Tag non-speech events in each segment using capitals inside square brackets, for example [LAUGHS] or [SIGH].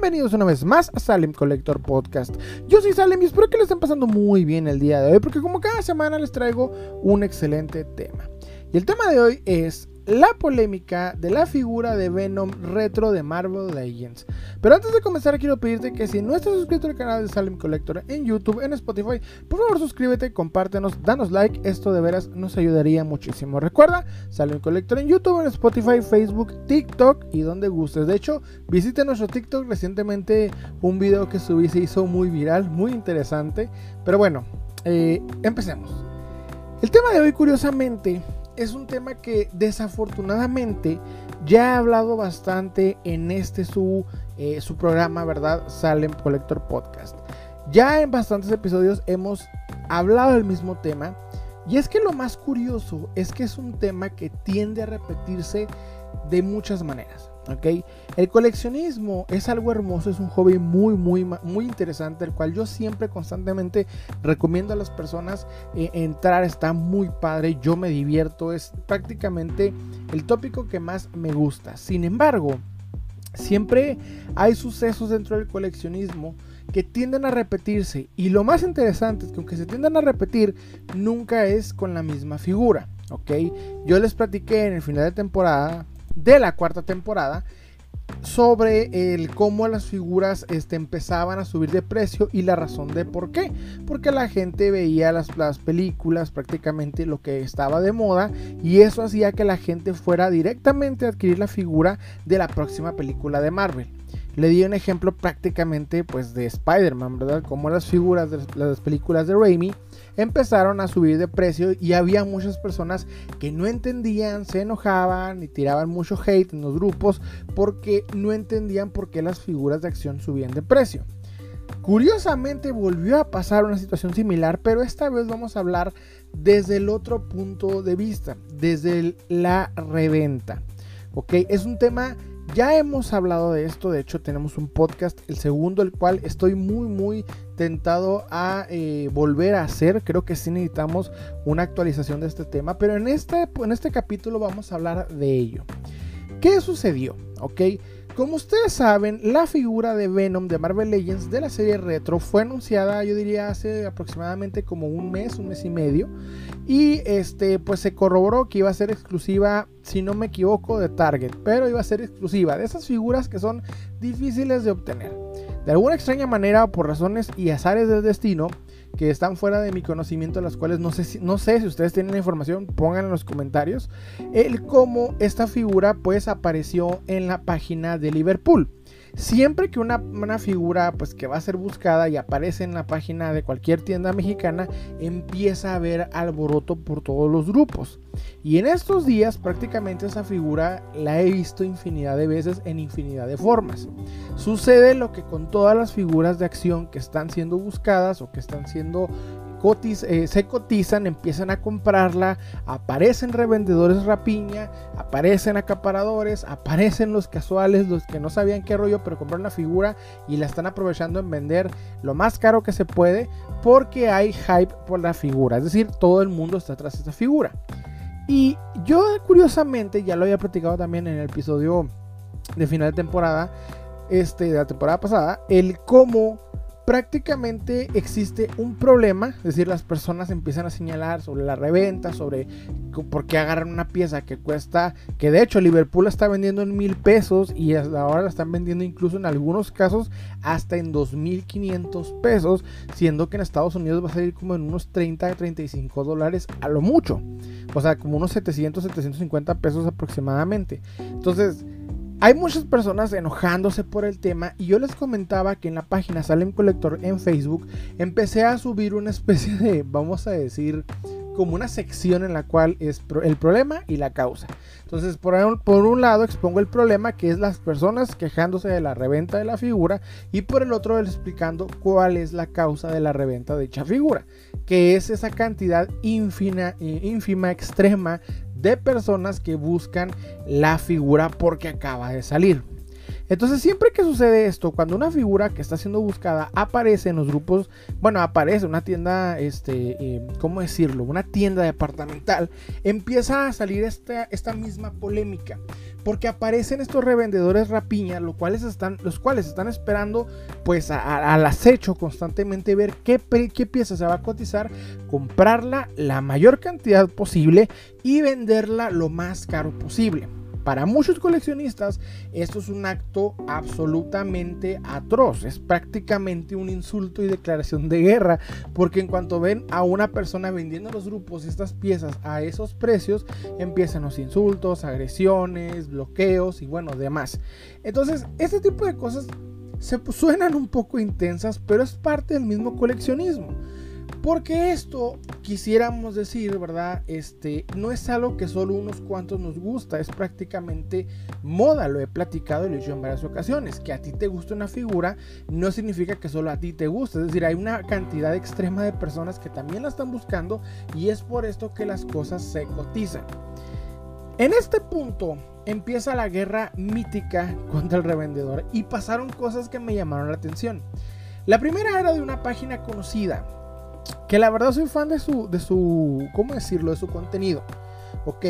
Bienvenidos una vez más a Salem Collector Podcast. Yo soy Salem y espero que lo estén pasando muy bien el día de hoy porque como cada semana les traigo un excelente tema. Y el tema de hoy es la polémica de la figura de Venom retro de Marvel Legends. Pero antes de comenzar quiero pedirte que si no estás suscrito al canal de Salem Collector en YouTube, en Spotify, por favor suscríbete, compártenos, danos like, esto de veras nos ayudaría muchísimo. Recuerda, Salem Collector en YouTube, en Spotify, Facebook, TikTok y donde gustes. De hecho, visite nuestro TikTok, recientemente un video que subí se hizo muy viral, muy interesante. Pero bueno, eh, empecemos. El tema de hoy curiosamente es un tema que desafortunadamente ya he hablado bastante en este su, eh, su programa, ¿verdad? Salem Collector Podcast. Ya en bastantes episodios hemos hablado del mismo tema. Y es que lo más curioso es que es un tema que tiende a repetirse de muchas maneras. El coleccionismo es algo hermoso, es un hobby muy, muy, muy interesante, el cual yo siempre constantemente recomiendo a las personas eh, entrar, está muy padre, yo me divierto, es prácticamente el tópico que más me gusta. Sin embargo, siempre hay sucesos dentro del coleccionismo que tienden a repetirse y lo más interesante es que aunque se tiendan a repetir, nunca es con la misma figura. ¿ok? Yo les platiqué en el final de temporada de la cuarta temporada sobre el cómo las figuras este, empezaban a subir de precio y la razón de por qué. Porque la gente veía las, las, películas prácticamente lo que estaba de moda y eso hacía que la gente fuera directamente a adquirir la figura de la próxima película de Marvel. Le di un ejemplo prácticamente pues de Spider-Man, ¿verdad? Como las figuras de las películas de Raimi empezaron a subir de precio y había muchas personas que no entendían, se enojaban y tiraban mucho hate en los grupos porque no entendían por qué las figuras de acción subían de precio. Curiosamente volvió a pasar una situación similar, pero esta vez vamos a hablar desde el otro punto de vista, desde la reventa. ¿Ok? Es un tema ya hemos hablado de esto, de hecho tenemos un podcast, el segundo, el cual estoy muy, muy tentado a eh, volver a hacer. Creo que sí necesitamos una actualización de este tema, pero en este, en este capítulo vamos a hablar de ello. ¿Qué sucedió? ¿Ok? Como ustedes saben, la figura de Venom de Marvel Legends de la serie retro fue anunciada, yo diría, hace aproximadamente como un mes, un mes y medio. Y este, pues se corroboró que iba a ser exclusiva, si no me equivoco, de Target. Pero iba a ser exclusiva de esas figuras que son difíciles de obtener. De alguna extraña manera, por razones y azares del destino, que están fuera de mi conocimiento, las cuales no sé si, no sé si ustedes tienen la información, pongan en los comentarios, el cómo esta figura pues apareció en la página de Liverpool. Siempre que una, figura pues que va a ser buscada y aparece en la página de cualquier tienda mexicana, empieza a haber alboroto por todos los grupos. Y en estos días prácticamente esa figura la he visto infinidad de veces en infinidad de formas. Sucede lo que con todas las figuras de acción que están siendo buscadas o que están siendo eh, se cotizan, empiezan a comprarla, aparecen revendedores rapiña, aparecen acaparadores, aparecen los casuales, los que no sabían qué rollo, pero compraron la figura y la están aprovechando en vender lo más caro que se puede porque hay hype por la figura, es decir, todo el mundo está tras esta figura. Y yo curiosamente, ya lo había platicado también en el episodio de final de temporada, este, de la temporada pasada, el cómo prácticamente existe un problema, es decir, las personas empiezan a señalar sobre la reventa, sobre por qué agarran una pieza que cuesta, que de hecho Liverpool la está vendiendo en mil pesos y ahora la están vendiendo incluso en algunos casos hasta en 2.500 pesos, siendo que en Estados Unidos va a salir como en unos 30 35 dólares a lo mucho, o sea, como unos 700, 750 pesos aproximadamente. Entonces, hay muchas personas enojándose por el tema y yo les comentaba que en la página Salem Collector en Facebook empecé a subir una especie de, vamos a decir, como una sección en la cual es el problema y la causa. Entonces, por un, por un lado expongo el problema, que es las personas quejándose de la reventa de la figura, y por el otro explicando cuál es la causa de la reventa de dicha figura, que es esa cantidad ínfima, eh, ínfima extrema de personas que buscan la figura porque acaba de salir. Entonces siempre que sucede esto, cuando una figura que está siendo buscada aparece en los grupos, bueno, aparece una tienda, este, eh, ¿cómo decirlo? Una tienda departamental, empieza a salir esta, esta misma polémica. Porque aparecen estos revendedores rapiña, los cuales están, los cuales están esperando pues al acecho constantemente ver qué, qué pieza se va a cotizar, comprarla la mayor cantidad posible y venderla lo más caro posible. Para muchos coleccionistas esto es un acto absolutamente atroz, es prácticamente un insulto y declaración de guerra, porque en cuanto ven a una persona vendiendo los grupos estas piezas a esos precios, empiezan los insultos, agresiones, bloqueos y bueno, demás. Entonces, este tipo de cosas se suenan un poco intensas, pero es parte del mismo coleccionismo. Porque esto, quisiéramos decir, ¿verdad? Este, no es algo que solo unos cuantos nos gusta, es prácticamente moda, lo he platicado y lo he dicho en varias ocasiones. Que a ti te guste una figura no significa que solo a ti te guste, es decir, hay una cantidad extrema de personas que también la están buscando y es por esto que las cosas se cotizan. En este punto empieza la guerra mítica contra el revendedor y pasaron cosas que me llamaron la atención. La primera era de una página conocida, que la verdad soy fan de su, de su, ¿cómo decirlo? De su contenido. ¿Ok?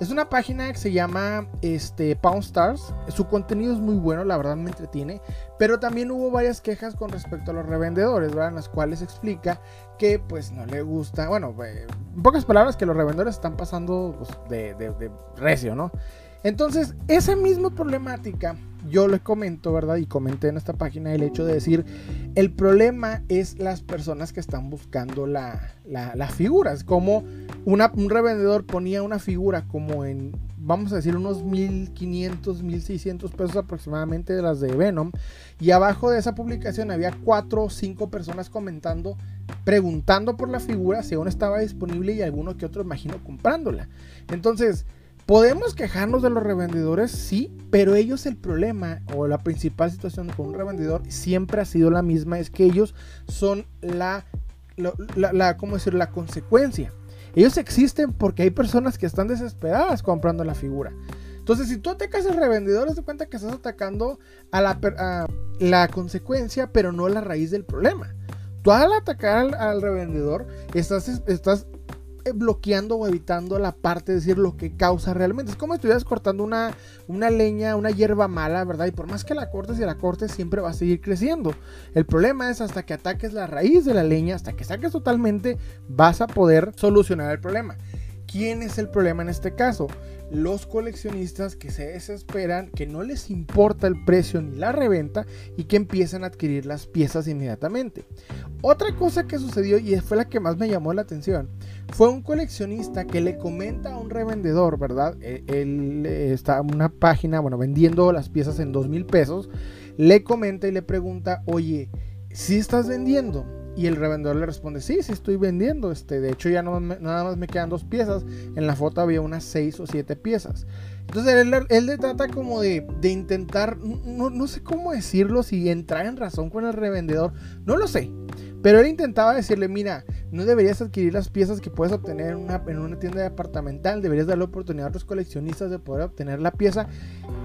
Es una página que se llama este, Pound Stars. Su contenido es muy bueno, la verdad me entretiene. Pero también hubo varias quejas con respecto a los revendedores, ¿verdad? En las cuales explica que pues no le gusta, bueno, eh, en pocas palabras, que los revendedores están pasando pues, de, de, de recio, ¿no? Entonces, esa misma problemática yo le comento, ¿verdad? Y comenté en esta página el hecho de decir, el problema es las personas que están buscando la, la, figura. Es como un revendedor ponía una figura como en, vamos a decir, unos 1500, 1600 pesos aproximadamente de las de Venom. Y abajo de esa publicación había cuatro o cinco personas comentando, preguntando por la figura si aún estaba disponible y alguno que otro, imagino, comprándola. Entonces, Podemos quejarnos de los revendedores, sí, pero ellos el problema o la principal situación con un revendedor siempre ha sido la misma, es que ellos son la, ¿cómo decir? la consecuencia. Ellos existen porque hay personas que están desesperadas comprando la figura. Entonces, si tú atacas al revendedor, te cuenta que estás atacando a la, la consecuencia, pero no la raíz del problema. Tú al atacar al, al revendedor, estás, estás bloqueando o evitando la parte de decir lo que causa realmente. Es como si estuvieras cortando una, una leña, una hierba mala, ¿verdad? Y por más que la cortes y la cortes, siempre va a seguir creciendo. El problema es hasta que ataques la raíz de la leña, hasta que saques totalmente, vas a poder solucionar el problema. ¿Quién es el problema en este caso? Los coleccionistas que se desesperan, que no les importa el precio ni la reventa y que empiezan a adquirir las piezas inmediatamente. Otra cosa que sucedió y fue la que más me llamó la atención fue un coleccionista que le comenta a un revendedor, ¿verdad? E, él, está en una página, bueno, vendiendo las piezas en dos mil pesos. Le comenta y le pregunta, oye, si estás vendiendo? Y el revendedor le responde, sí, sí estoy vendiendo. Este, de hecho, ya no, nada más me quedan dos piezas. En la foto había unas seis o siete piezas. Entonces él, él le trata como de, de intentar, no, no, sé cómo decirlo, si entrar en razón con el revendedor. No lo sé. Pero él intentaba decirle, mira, no deberías adquirir las piezas que puedes obtener en una, en una tienda departamental, deberías darle oportunidad a otros coleccionistas de poder obtener la pieza.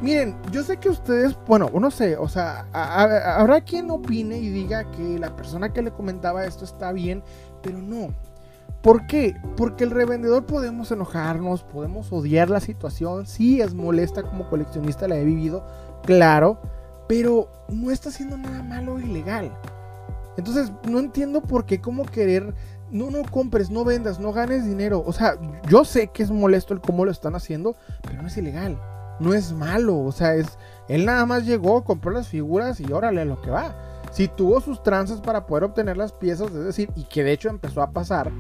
Miren, yo sé que ustedes, bueno, no sé, o sea, habrá quien opine y diga que la persona que le comentaba esto está bien, pero no. ¿Por qué? Porque el revendedor podemos enojarnos, podemos odiar la situación, sí es molesta como coleccionista, la he vivido, claro, pero no está haciendo nada malo o ilegal. Entonces, no entiendo por qué como querer, no, no compres, no vendas, no ganes dinero. O sea, yo sé que es molesto el cómo lo están haciendo, pero no es ilegal, no es malo. O sea, es, él nada más llegó, compró las figuras y órale lo que va. Si tuvo sus tranzas para poder obtener las piezas, es decir, y que de hecho empezó a pasar,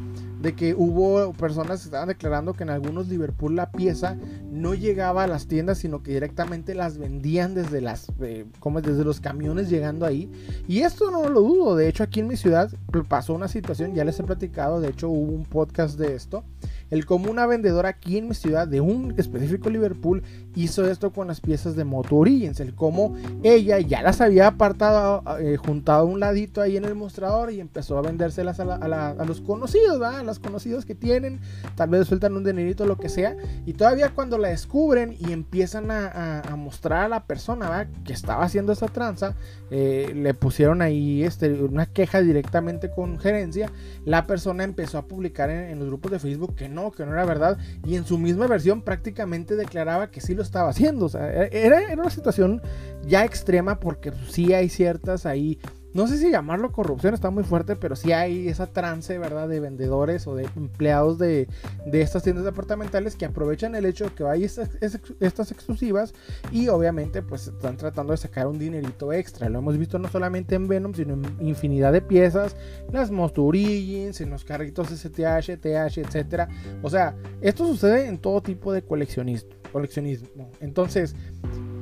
de que hubo personas que estaban declarando que en algunos Liverpool la pieza no llegaba a las tiendas, sino que directamente las vendían desde las eh, como desde los camiones llegando ahí. Y esto no lo dudo, de hecho aquí en mi ciudad pasó una situación, ya les he platicado, de hecho hubo un podcast de esto, el cómo una vendedora aquí en mi ciudad de un específico Liverpool hizo esto con las piezas de Moto Origins, el cómo ella ya las había apartado, eh, juntado a un ladito ahí en el mostrador y empezó a vendérselas a, los conocidos, a los conocidos que tienen, tal vez sueltan un dinerito, lo que sea, y todavía cuando la descubren y empiezan a, mostrar a la persona que estaba haciendo esa tranza, eh, le pusieron ahí este, una queja directamente con gerencia, la persona empezó a publicar en, los grupos de Facebook que no, que no era verdad, y en su misma versión prácticamente declaraba que sí lo estaba haciendo. O sea, era, era una situación ya extrema porque sí hay ciertas ahí no sé si llamarlo corrupción, está muy fuerte, pero sí hay esa trance, ¿verdad? De vendedores o de empleados de, estas tiendas departamentales que aprovechan el hecho de que hay estas, exclusivas y obviamente pues están tratando de sacar un dinerito extra. Lo hemos visto no solamente en Venom, sino en infinidad de piezas, las Origins, en los carritos STH, TH, etc. O sea, esto sucede en todo tipo de coleccionismo. coleccionismo. Entonces,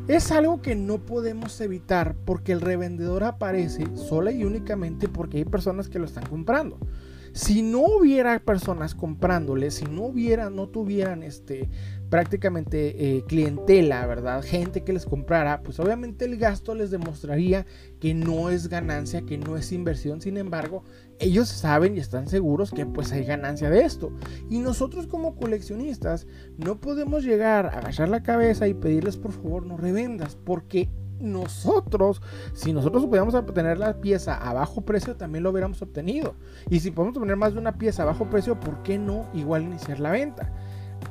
es algo que no podemos evitar porque el revendedor aparece sola y únicamente porque hay personas que lo están comprando. Si no hubiera personas comprándole, si no hubiera, no tuvieran este prácticamente eh, clientela, ¿verdad? Gente que les comprara, pues obviamente el gasto les demostraría que no es ganancia, que no es inversión. Sin embargo, ellos saben y están seguros que pues hay ganancia de esto. Y nosotros como coleccionistas no podemos llegar a agachar la cabeza y pedirles por favor no revendas, porque nosotros, si nosotros pudiéramos obtener la pieza a bajo precio, también lo hubiéramos obtenido. Y si podemos obtener más de una pieza a bajo precio, ¿por qué no igual iniciar la venta?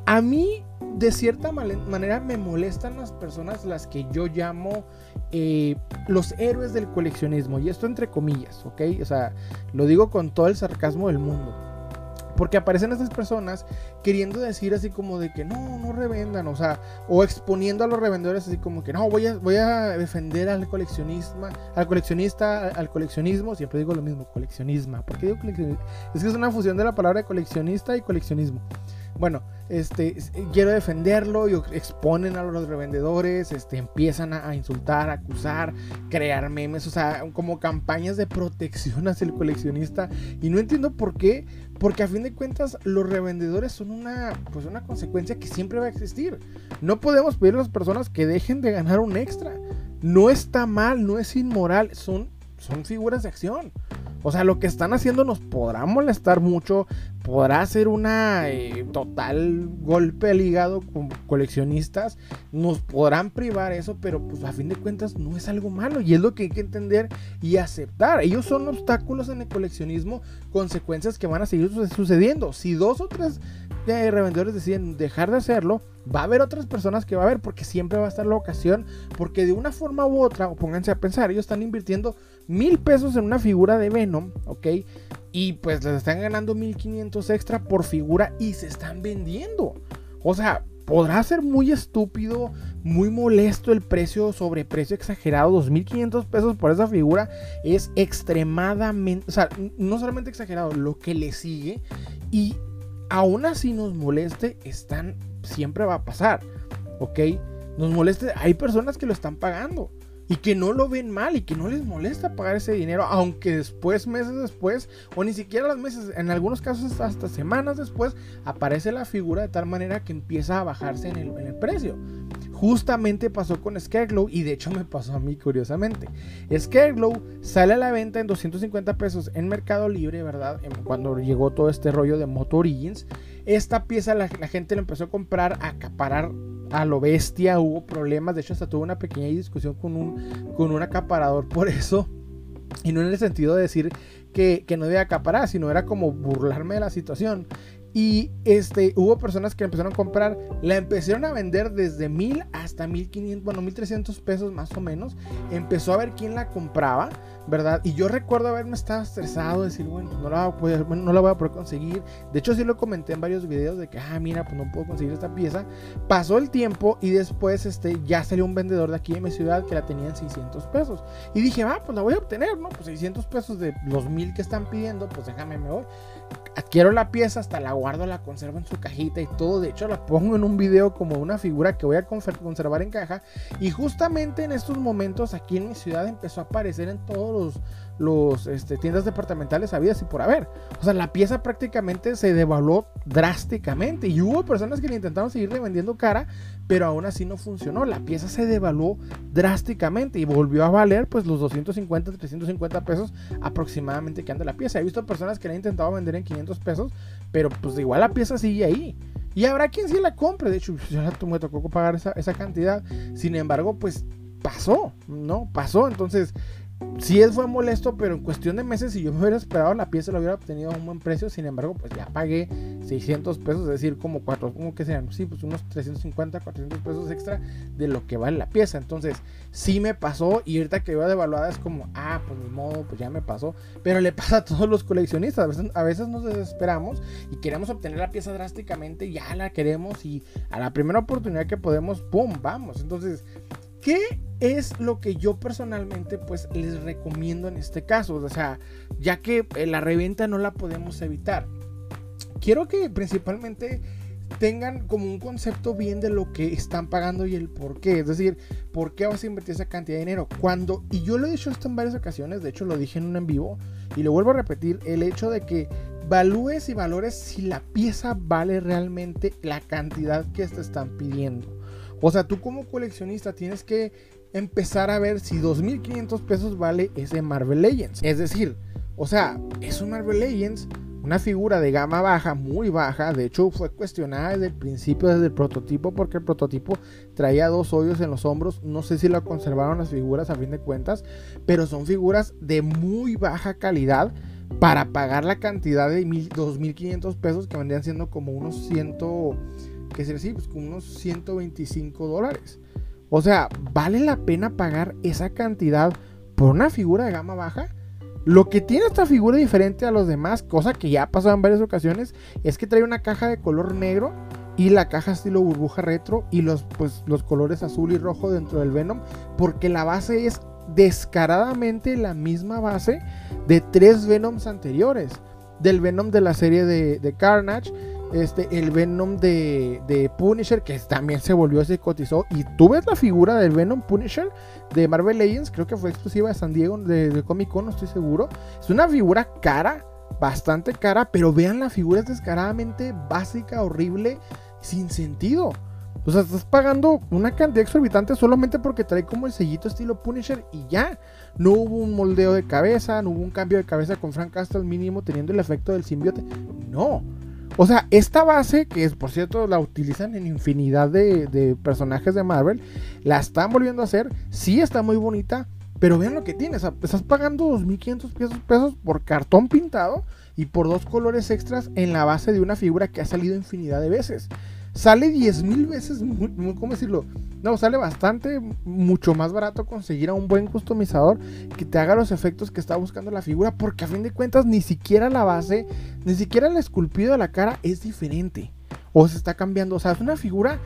A mí, de cierta manera, me molestan las personas las que yo llamo eh, los héroes del coleccionismo. Y esto entre comillas, ¿ok? O sea, lo digo con todo el sarcasmo del mundo. Porque aparecen estas personas queriendo decir así como de que no, no revendan, o sea, o exponiendo a los revendedores así como que no, voy a, voy a defender al coleccionismo, al coleccionista, al coleccionismo, siempre digo lo mismo, coleccionismo. ¿Por qué digo coleccionismo? Es que es una fusión de la palabra coleccionista y coleccionismo. Bueno, este, quiero defenderlo y exponen a los revendedores, este, empiezan a, insultar, a acusar, crear memes, o sea, como campañas de protección hacia el coleccionista. Y no entiendo por qué, porque a fin de cuentas los revendedores son una, pues una consecuencia que siempre va a existir. No podemos pedir a las personas que dejen de ganar un extra. No está mal, no es inmoral, son, son figuras de acción. O sea, lo que están haciendo nos podrá molestar mucho, podrá ser una eh, total golpe al hígado con coleccionistas, nos podrán privar eso, pero pues a fin de cuentas no es algo malo y es lo que hay que entender y aceptar. Ellos son obstáculos en el coleccionismo, consecuencias que van a seguir sucediendo. Si dos o tres de revendedores deciden dejar de hacerlo, va a haber otras personas que va a haber porque siempre va a estar la ocasión, porque de una forma u otra, o pónganse a pensar, ellos están invirtiendo mil pesos en una figura de Venom, ¿ok? Y pues les están ganando 1500 extra por figura y se están vendiendo. O sea, podrá ser muy estúpido, muy molesto el precio, sobreprecio exagerado, 2500 pesos por esa figura es extremadamente, o sea, no solamente exagerado, lo que le sigue y aún así nos moleste, están, siempre va a pasar, ¿ok? Nos moleste, hay personas que lo están pagando y que no lo ven mal y que no les molesta pagar ese dinero, aunque después, meses después, o ni siquiera los meses, en algunos casos hasta semanas después, aparece la figura de tal manera que empieza a bajarse en el, precio. Justamente pasó con Scareglow y de hecho me pasó a mí curiosamente. Scareglow sale a la venta en 250 pesos en Mercado Libre, ¿verdad? Cuando llegó todo este rollo de Moto Origins. Esta pieza la, la gente la empezó a comprar, a acaparar a lo bestia, hubo problemas, de hecho hasta tuve una pequeña discusión con un, con un acaparador por eso, y no en el sentido de decir que, que no debía acaparar, sino era como burlarme de la situación. Y este, hubo personas que empezaron a comprar, la empezaron a vender desde mil hasta 1500, bueno, 1300 pesos más o menos. Empezó a ver quién la compraba, ¿verdad? Y yo recuerdo haberme estado estresado, decir, bueno, no la, voy a poder, conseguir. De hecho, sí lo comenté en varios videos de que, ah, mira, pues no puedo conseguir esta pieza. Pasó el tiempo y después este, ya salió un vendedor de aquí en mi ciudad que la tenía en 600 pesos. Y dije, ah, pues la voy a obtener, ¿no? Pues 600 pesos de los mil que están pidiendo, pues déjame, me voy. adquiero la pieza, hasta la guardo, la conservo en su cajita y todo. De hecho, la pongo en un video como una figura que voy a conservar en caja. Y justamente en estos momentos aquí en mi ciudad empezó a aparecer en todos los, los este, tiendas departamentales habidas y por haber. O sea, la pieza prácticamente se devaluó drásticamente. Y hubo personas que le intentaron seguir vendiendo cara, pero aún así no funcionó. La pieza se devaluó drásticamente y volvió a valer pues los 250, 350 pesos aproximadamente que anda la pieza. He visto personas que le han intentado vender en 500 pesos, pero pues igual la pieza sigue ahí. Y habrá quien sí la compre. De hecho, yo me tocó pagar esa, esa cantidad. Sin embargo, pues pasó, ¿no? Pasó. Entonces, sí fue molesto, pero en cuestión de meses, si yo me hubiera esperado, la pieza la hubiera obtenido a un buen precio. Sin embargo, pues ya pagué 600 pesos, es decir, como cuatro, como que sean, sí, pues unos 350, 400 pesos extra de lo que vale la pieza. Entonces, sí me pasó y ahorita que veo devaluada es como, ah, pues ni modo, pues ya me pasó. Pero le pasa a todos los coleccionistas. A veces, a veces nos desesperamos y queremos obtener la pieza drásticamente, ya la queremos y a la primera oportunidad que podemos, ¡pum! Vamos. Entonces, ¿qué es lo que yo personalmente pues les recomiendo en este caso. O sea, ya que eh, la reventa no la podemos evitar. Quiero que principalmente tengan como un concepto bien de lo que están pagando y el por qué. Es decir, por qué vas a invertir esa cantidad de dinero. Cuando, y yo lo he dicho esto en varias ocasiones, de hecho lo dije en un en vivo y lo vuelvo a repetir, el hecho de que valúes y valores si la pieza vale realmente la cantidad que te están pidiendo. O sea, tú como coleccionista tienes que empezar a ver si 2.500 pesos vale ese Marvel Legends. Es decir, o sea, es un Marvel Legends, una figura de gama baja, muy baja. De hecho, fue cuestionada desde el principio, desde el prototipo, porque el prototipo traía dos hoyos en los hombros. No sé si lo conservaron las figuras a fin de cuentas, pero son figuras de muy baja calidad para pagar la cantidad de 2.500 pesos que vendrían siendo como unos 100, que decir, pues como unos 125 dólares. O sea, ¿vale la pena pagar esa cantidad por una figura de gama baja? Lo que tiene esta figura diferente a los demás, cosa que ya ha pasado en varias ocasiones, es que trae una caja de color negro y la caja estilo burbuja retro y los, pues, los colores azul y rojo dentro del Venom, porque la base es descaradamente la misma base de tres Venoms anteriores. Del Venom de la serie de Carnage, este, el Venom de, Punisher, que también se volvió, se cotizó. Y tú ves la figura del Venom Punisher de Marvel Legends, creo que fue exclusiva de San Diego, de, Comic Con, no estoy seguro. Es una figura cara, bastante cara, pero vean la figura es descaradamente básica, horrible, sin sentido. O sea, estás pagando una cantidad exorbitante solamente porque trae como el sellito estilo Punisher y ya. No hubo un moldeo de cabeza, no hubo un cambio de cabeza con Frank Castle mínimo teniendo el efecto del simbiote. No. O sea, esta base, que es por cierto la utilizan en infinidad de, personajes de Marvel, la están volviendo a hacer. Sí está muy bonita, pero vean lo que tiene. estás pagando 2.500 pesos, pesos por cartón pintado y por dos colores extras en la base de una figura que ha salido infinidad de veces sale 10 mil veces, ¿cómo decirlo? No, sale bastante, mucho más barato conseguir a un buen customizador que te haga los efectos que está buscando la figura, porque a fin de cuentas ni siquiera la base, ni siquiera el esculpido de la cara es diferente. O se está cambiando, o sea, es una figura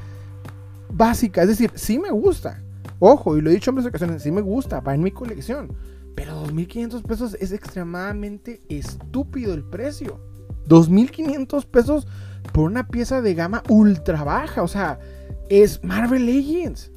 básica, es decir, sí me gusta. Ojo, y lo he dicho en varias ocasiones, sí me gusta, va en mi colección. Pero 2.500 pesos es extremadamente estúpido el precio. 2.500 pesos por una pieza de gama ultra baja. O sea, es Marvel Legends.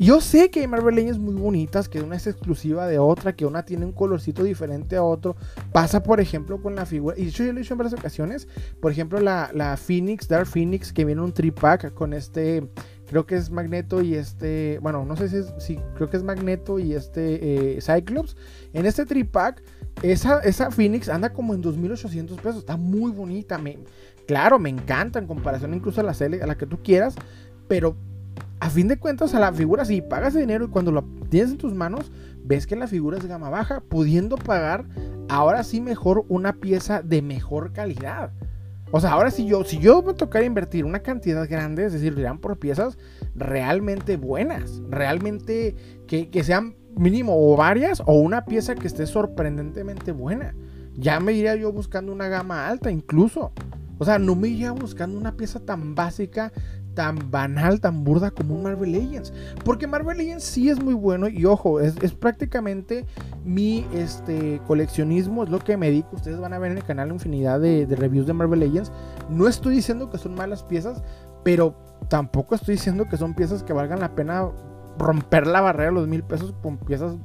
Yo sé que hay Marvel Legends muy bonitas, que una es exclusiva de otra, que una tiene un colorcito diferente a otro. Pasa, por ejemplo, con la figura. Y de hecho, yo lo he dicho en varias ocasiones. Por ejemplo, la, la Phoenix, Dark Phoenix, que viene un tripack con este. Creo que es Magneto y este. Bueno, no sé si es. Sí, creo que es Magneto y este eh, Cyclops. En este tripack, esa, esa Phoenix anda como en 2800 pesos. Está muy bonita. Me, Claro, me encanta en comparación incluso a la a la que tú quieras, pero a fin de cuentas a la figura si pagas dinero y cuando lo tienes en tus manos ves que la figura es gama baja, pudiendo pagar ahora sí mejor una pieza de mejor calidad. O sea, ahora si yo, si yo me tocara invertir una cantidad grande, es decir, irán por piezas realmente buenas, realmente que, que sean mínimo o varias o una pieza que esté sorprendentemente buena. Ya me iría yo buscando una gama alta incluso. O sea, no me iría buscando una pieza tan básica, tan banal, tan burda como un Marvel Legends. Porque Marvel Legends sí es muy bueno y ojo, es, prácticamente mi este, coleccionismo, es lo que me dedico. Ustedes van a ver en el canal infinidad de reviews de Marvel Legends. No estoy diciendo que son malas piezas, pero tampoco estoy diciendo que son piezas que valgan la pena romper la barrera de los mil pesos con piezas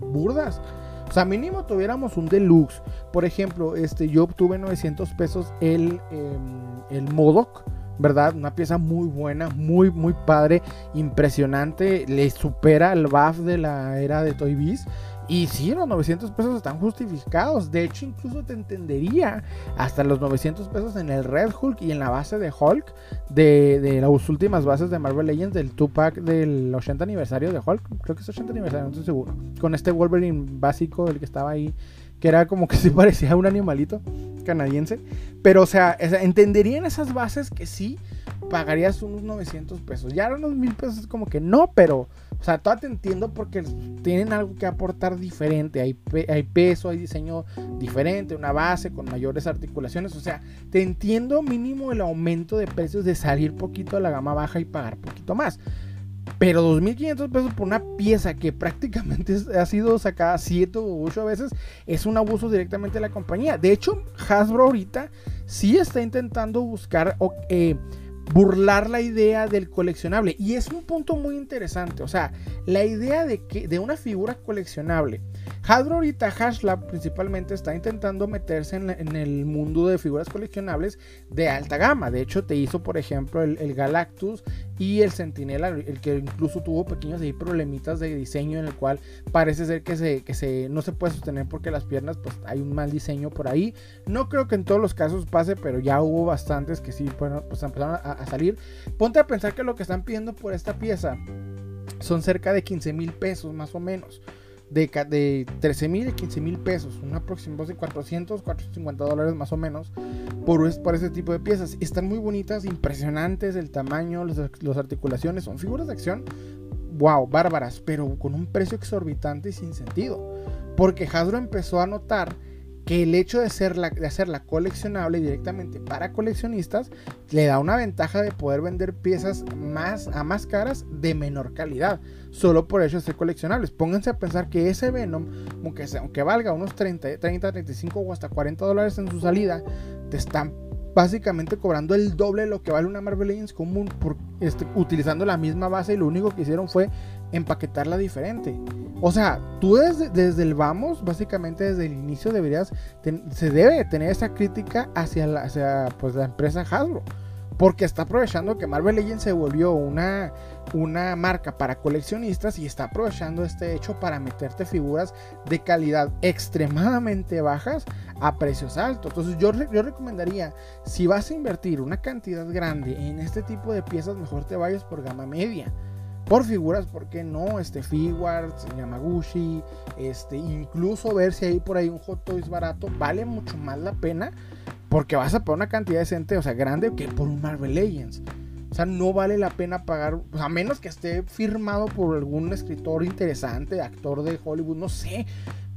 burdas. O sea, mínimo tuviéramos un deluxe. Por ejemplo, este, yo obtuve 900 pesos el, em, el Modoc. ¿Verdad? Una pieza muy buena, muy, muy padre, impresionante. Le supera el buff de la era de Toy Biz. Y sí, los 900 pesos están justificados. De hecho, incluso te entendería hasta los 900 pesos en el Red Hulk y en la base de Hulk de, las últimas bases de Marvel Legends del 2-pack del 80 aniversario de Hulk. Creo que es 80 aniversario, no estoy seguro. Con este Wolverine básico, el que estaba ahí, que era como que [LAUGHS] se parecía a un animalito canadiense. Pero, o sea, entendería en esas bases que sí pagarías unos 900 pesos. Ya unos 1000 pesos como que no, pero, o sea, todavía te entiendo porque tienen algo que aportar diferente. Hay, hay peso, hay diseño diferente, una base con mayores articulaciones. O sea, te entiendo mínimo el aumento de precios de salir poquito a la gama baja y pagar poquito más. Pero 2.500 pesos por una pieza que prácticamente ha sido sacada 7 o 8 veces es un abuso directamente de la compañía. De hecho, Hasbro ahorita sí está intentando buscar eh, burlar la idea del coleccionable. Y es un punto muy interesante. O sea, la idea de, que, de una figura coleccionable. Hasbro ahorita, Hashlab principalmente, está intentando meterse en, el mundo de figuras coleccionables de alta gama. De hecho, te hizo, por ejemplo, el, Galactus y el Sentinela, el que incluso tuvo pequeños ahí problemitas de diseño en el cual parece ser que, no se puede sostener porque las piernas, pues hay un mal diseño por ahí. No creo que en todos los casos pase, pero ya hubo bastantes que sí, pues empezaron a, a salir. Ponte a pensar que lo que están pidiendo por esta pieza son cerca de 15 mil pesos más o menos. De, de 13 mil y 15 mil pesos, una aproximación de 400, 450 dólares más o menos por, por ese tipo de piezas. Están muy bonitas, impresionantes, el tamaño, las articulaciones, son figuras de acción, wow, bárbaras, pero con un precio exorbitante y sin sentido. Porque Hasbro empezó a notar que el hecho de, de hacerla coleccionable directamente para coleccionistas le da una ventaja de poder vender piezas más a más caras de menor calidad, solo por hecho de ser coleccionables. Pónganse a pensar que ese Venom, aunque, aunque valga unos 30, 30, 35 o hasta 40 dólares en su salida, te están básicamente cobrando el doble de lo que vale una Marvel Legends común este, utilizando la misma base y lo único que hicieron fue empaquetarla diferente. O sea, tú desde, el vamos, básicamente desde el inicio deberías, se debe tener esa crítica hacia la, hacia, pues, la empresa Hasbro. Porque está aprovechando que Marvel Legends se volvió una, una marca para coleccionistas y está aprovechando este hecho para meterte figuras de calidad extremadamente bajas a precios altos. Entonces yo, yo recomendaría, si vas a invertir una cantidad grande en este tipo de piezas, mejor te vayas por gama media por figuras, ¿por qué no? Este Figuarts, Yamaguchi, este, incluso ver si hay por ahí un Hot Toys barato, vale mucho más la pena porque vas a pagar una cantidad decente, o sea, grande que por un Marvel Legends. O sea, no vale la pena pagar, a menos que esté firmado por algún escritor interesante, actor de Hollywood, no sé.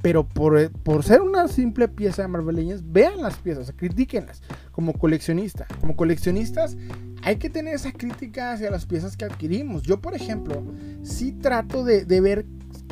Pero por, por ser una simple pieza de Marvel Legends, vean las piezas, critíquenlas como coleccionista. Como coleccionistas, hay que tener esa crítica hacia las piezas que adquirimos. Yo, por ejemplo, sí trato de, ver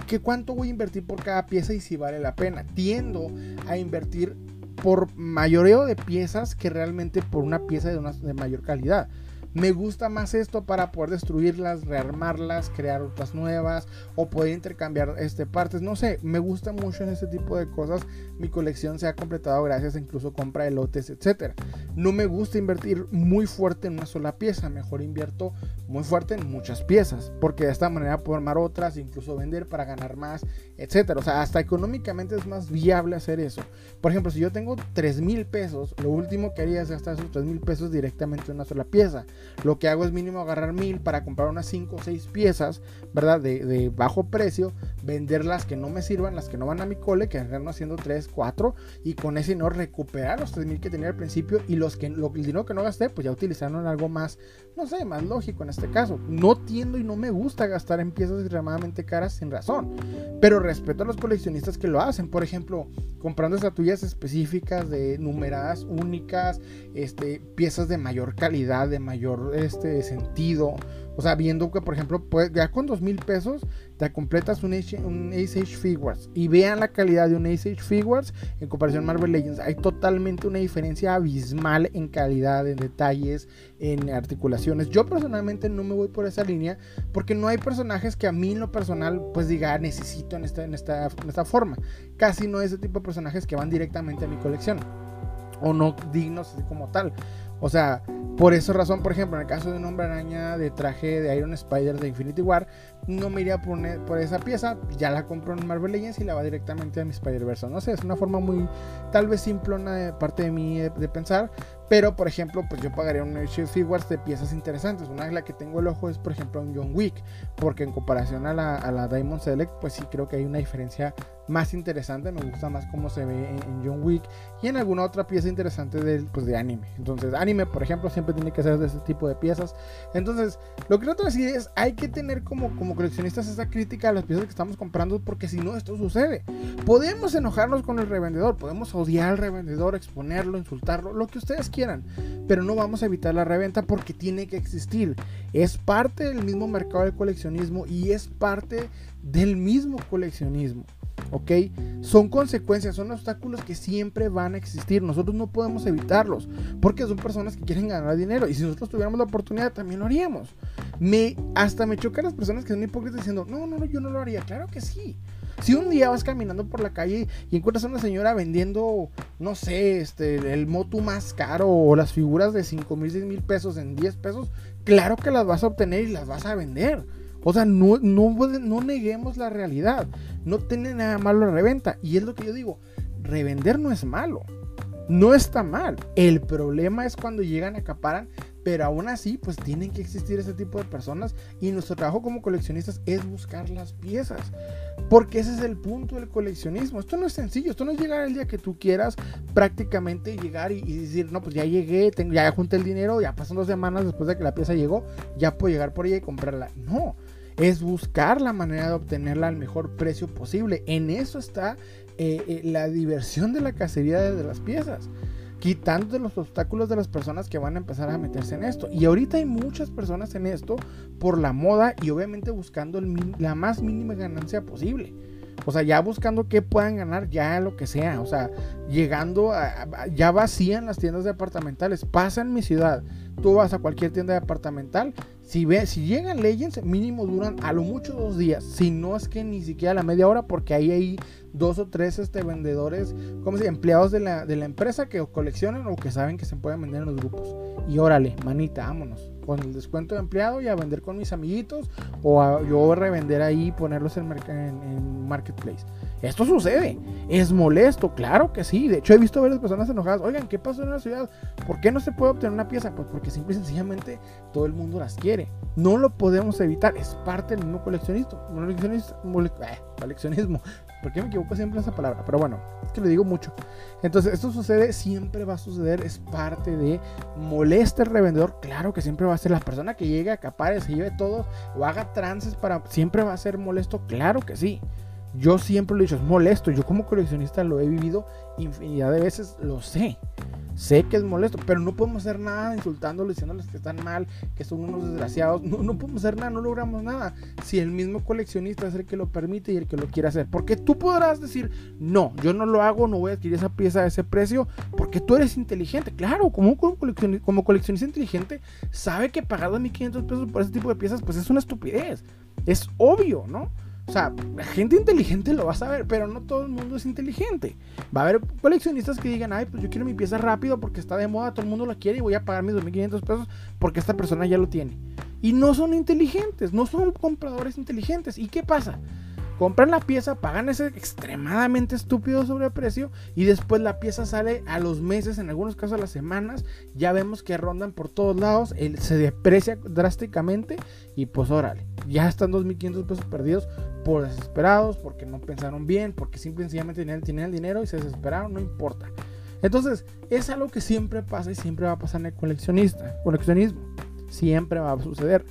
que cuánto voy a invertir por cada pieza y si vale la pena. Tiendo a invertir por mayoreo de piezas que realmente por una pieza de, una, de mayor calidad. Me gusta más esto para poder destruirlas, rearmarlas, crear otras nuevas o poder intercambiar este, partes. No sé, me gusta mucho en este tipo de cosas. Mi colección se ha completado gracias a incluso compra de lotes, etc. No me gusta invertir muy fuerte en una sola pieza. Mejor invierto muy fuerte en muchas piezas. Porque de esta manera puedo armar otras, incluso vender para ganar más, etc. O sea, hasta económicamente es más viable hacer eso. Por ejemplo, si yo tengo 3 mil pesos, lo último que haría es gastar esos 3 mil pesos directamente en una sola pieza. Lo que hago es mínimo agarrar mil para comprar unas 5 o 6 piezas, ¿verdad? De, bajo precio, vender las que no me sirvan, las que no van a mi cole, que haciendo 3, 4, y con ese no recuperar los 3 mil que tenía al principio y los que, lo, el dinero que no gasté, pues ya utilizarlo en algo más, no sé, más lógico en este caso. No tiendo y no me gusta gastar en piezas extremadamente caras sin razón, pero respeto a los coleccionistas que lo hacen. Por ejemplo, comprando estatuillas específicas de numeradas únicas, este, piezas de mayor calidad, de mayor este, sentido. O sea, viendo que, por ejemplo, ya con dos mil pesos te completas un un Ace Age Figures. Y vean la calidad de un Ace Age Figures en comparación a Marvel Legends. Hay totalmente una diferencia abismal en calidad, en detalles, en articulaciones. Yo personalmente no me voy por esa línea porque no hay personajes que a mí en lo personal pues diga necesito en esta, en esta, en esta forma. Casi no es ese tipo de personajes que van directamente a mi colección o no dignos así como tal. O sea, por esa razón, por ejemplo, en el caso de un hombre araña de traje de Iron Spider de Infinity War, no me iría por, por esa pieza, ya la compro en Marvel Legends y la va directamente a mi Spider-Verse. No sé, es una forma muy, tal vez simplona de parte de mí de, pensar, pero por ejemplo, pues yo pagaría un Figures de piezas interesantes. Una de las que tengo el ojo es, por ejemplo, un John Wick, porque en comparación a la, a la Diamond Select, pues sí creo que hay una diferencia más interesante. Me gusta más cómo se ve en, John Wick y en alguna otra pieza interesante de, pues, de anime. Entonces, anime, por ejemplo, siempre tiene que ser de ese tipo de piezas. Entonces, lo que trato de decir es, hay que tener como, como coleccionistas esa crítica a las piezas que estamos comprando, porque si no, esto sucede. Podemos enojarnos con el revendedor, podemos odiar al revendedor, exponerlo, insultarlo, lo que ustedes quieran, pero no vamos a evitar la reventa porque tiene que existir. Es parte del mismo mercado del coleccionismo y es parte del mismo coleccionismo. ¿ok? Son consecuencias, son obstáculos que siempre van a existir. Nosotros no podemos evitarlos, porque son personas que quieren ganar dinero. Y si nosotros tuviéramos la oportunidad, también lo haríamos. Me, hasta me chocan las personas que son hipócritas diciendo, no, no, no, yo no lo haría. Claro que sí. Si un día vas caminando por la calle y encuentras a una señora vendiendo, no sé, este, el moto más caro o las figuras de 5 mil, 6 mil pesos en 10 pesos, claro que las vas a obtener y las vas a vender. O sea, no, no, no neguemos la realidad. No tiene nada malo la reventa. Y es lo que yo digo, revender no es malo. No está mal. El problema es cuando llegan, acaparan, pero aún así, pues tienen que existir ese tipo de personas. Y nuestro trabajo como coleccionistas es buscar las piezas. Porque ese es el punto del coleccionismo. Esto no es sencillo. Esto no es llegar el día que tú quieras prácticamente llegar y, decir, no, pues ya llegué, ya junté el dinero, ya pasan dos semanas después de que la pieza llegó, ya puedo llegar por ella y comprarla. No es buscar la manera de obtenerla al mejor precio posible. En eso está eh, eh, la diversión de la cacería de las piezas. Quitando los obstáculos de las personas que van a empezar a meterse en esto. Y ahorita hay muchas personas en esto por la moda y obviamente buscando la más mínima ganancia posible. O sea, ya buscando que puedan ganar ya lo que sea. O sea, llegando a, ya vacían las tiendas departamentales. Pasa en mi ciudad. Tú vas a cualquier tienda departamental si, ve, si llegan Legends, mínimo duran a lo mucho dos días. Si no es que ni siquiera la media hora, porque ahí hay dos o tres este, vendedores, como si empleados de la, de la empresa que coleccionan o que saben que se pueden vender en los grupos. Y órale, manita, vámonos. Con el descuento de empleado y a vender con mis amiguitos o a yo revender ahí y ponerlos en Marketplace. Esto sucede. ¿Es molesto? Claro que sí. De hecho, he visto a varias personas enojadas. Oigan, ¿qué pasó en la ciudad? ¿Por qué no se puede obtener una pieza? Pues porque simple y sencillamente todo el mundo las quiere. No lo podemos evitar. Es parte del mismo coleccionismo. Eh, coleccionismo. ¿Por qué me equivoco siempre en esa palabra? Pero bueno, es que lo digo mucho. Entonces, esto sucede, siempre va a suceder. Es parte de molesta el revendedor. Claro que siempre va a ser la persona que llegue, acapare, se lleve todo o haga trances para. Siempre va a ser molesto. Claro que sí. Yo siempre lo he dicho, es molesto. Yo como coleccionista lo he vivido infinidad de veces, lo sé. Sé que es molesto, pero no podemos hacer nada insultándoles, diciéndoles que están mal, que son unos desgraciados. No, no podemos hacer nada, no logramos nada. Si el mismo coleccionista es el que lo permite y el que lo quiere hacer. Porque tú podrás decir, no, yo no lo hago, no voy a adquirir esa pieza a ese precio, porque tú eres inteligente. Claro, como, coleccionista, como coleccionista inteligente, sabe que pagar 2.500 pesos por ese tipo de piezas, pues es una estupidez. Es obvio, ¿no? O sea, la gente inteligente lo va a saber, pero no todo el mundo es inteligente. Va a haber coleccionistas que digan, ay, pues yo quiero mi pieza rápido porque está de moda, todo el mundo la quiere y voy a pagar mis 2.500 pesos porque esta persona ya lo tiene. Y no son inteligentes, no son compradores inteligentes. ¿Y qué pasa? Compran la pieza, pagan ese extremadamente estúpido sobreprecio y después la pieza sale a los meses, en algunos casos a las semanas, ya vemos que rondan por todos lados, se deprecia drásticamente y pues órale, ya están 2.500 pesos perdidos por desesperados, porque no pensaron bien, porque simplemente tenían, el dinero y se desesperaron, no importa. Entonces, es algo que siempre pasa y siempre va a pasar en el coleccionista, coleccionismo. Siempre va a suceder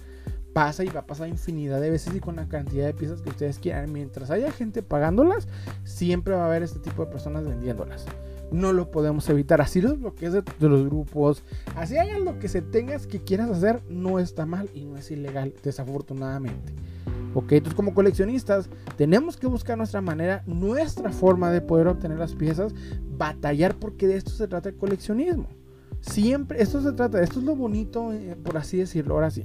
pasa y va a pasar infinidad de veces y con la cantidad de piezas que ustedes quieran. Mientras haya gente pagándolas, siempre va a haber este tipo de personas vendiéndolas. no lo podemos evitar. Así los bloquees de, de, los grupos, así hagan lo que se tengas que quieras hacer, no está mal y no es ilegal, desafortunadamente. Ok, entonces como coleccionistas tenemos que buscar nuestra manera, nuestra forma de poder obtener las piezas, batallar porque de esto se trata el coleccionismo. Siempre, esto se trata, esto es lo bonito, eh, por así decirlo, ahora sí.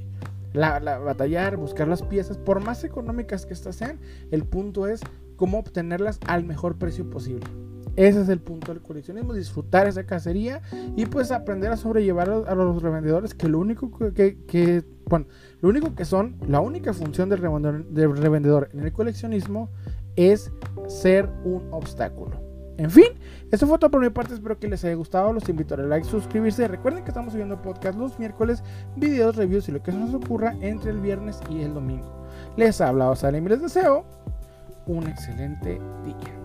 La, la, batallar, buscar las piezas, por más económicas que estas sean, el punto es cómo obtenerlas al mejor precio posible. Ese es el punto del coleccionismo, disfrutar esa cacería y pues aprender a sobrellevar a los revendedores que lo único que, que bueno, lo único que son, la única función del revendedor, del revendedor en el coleccionismo es ser un obstáculo. En fin, eso fue todo por mi parte. Espero que les haya gustado. Los invito a like, suscribirse. Recuerden que estamos subiendo podcast los miércoles, videos, reviews y lo que se nos ocurra entre el viernes y el domingo. Les ha hablado Salem y les deseo un excelente día.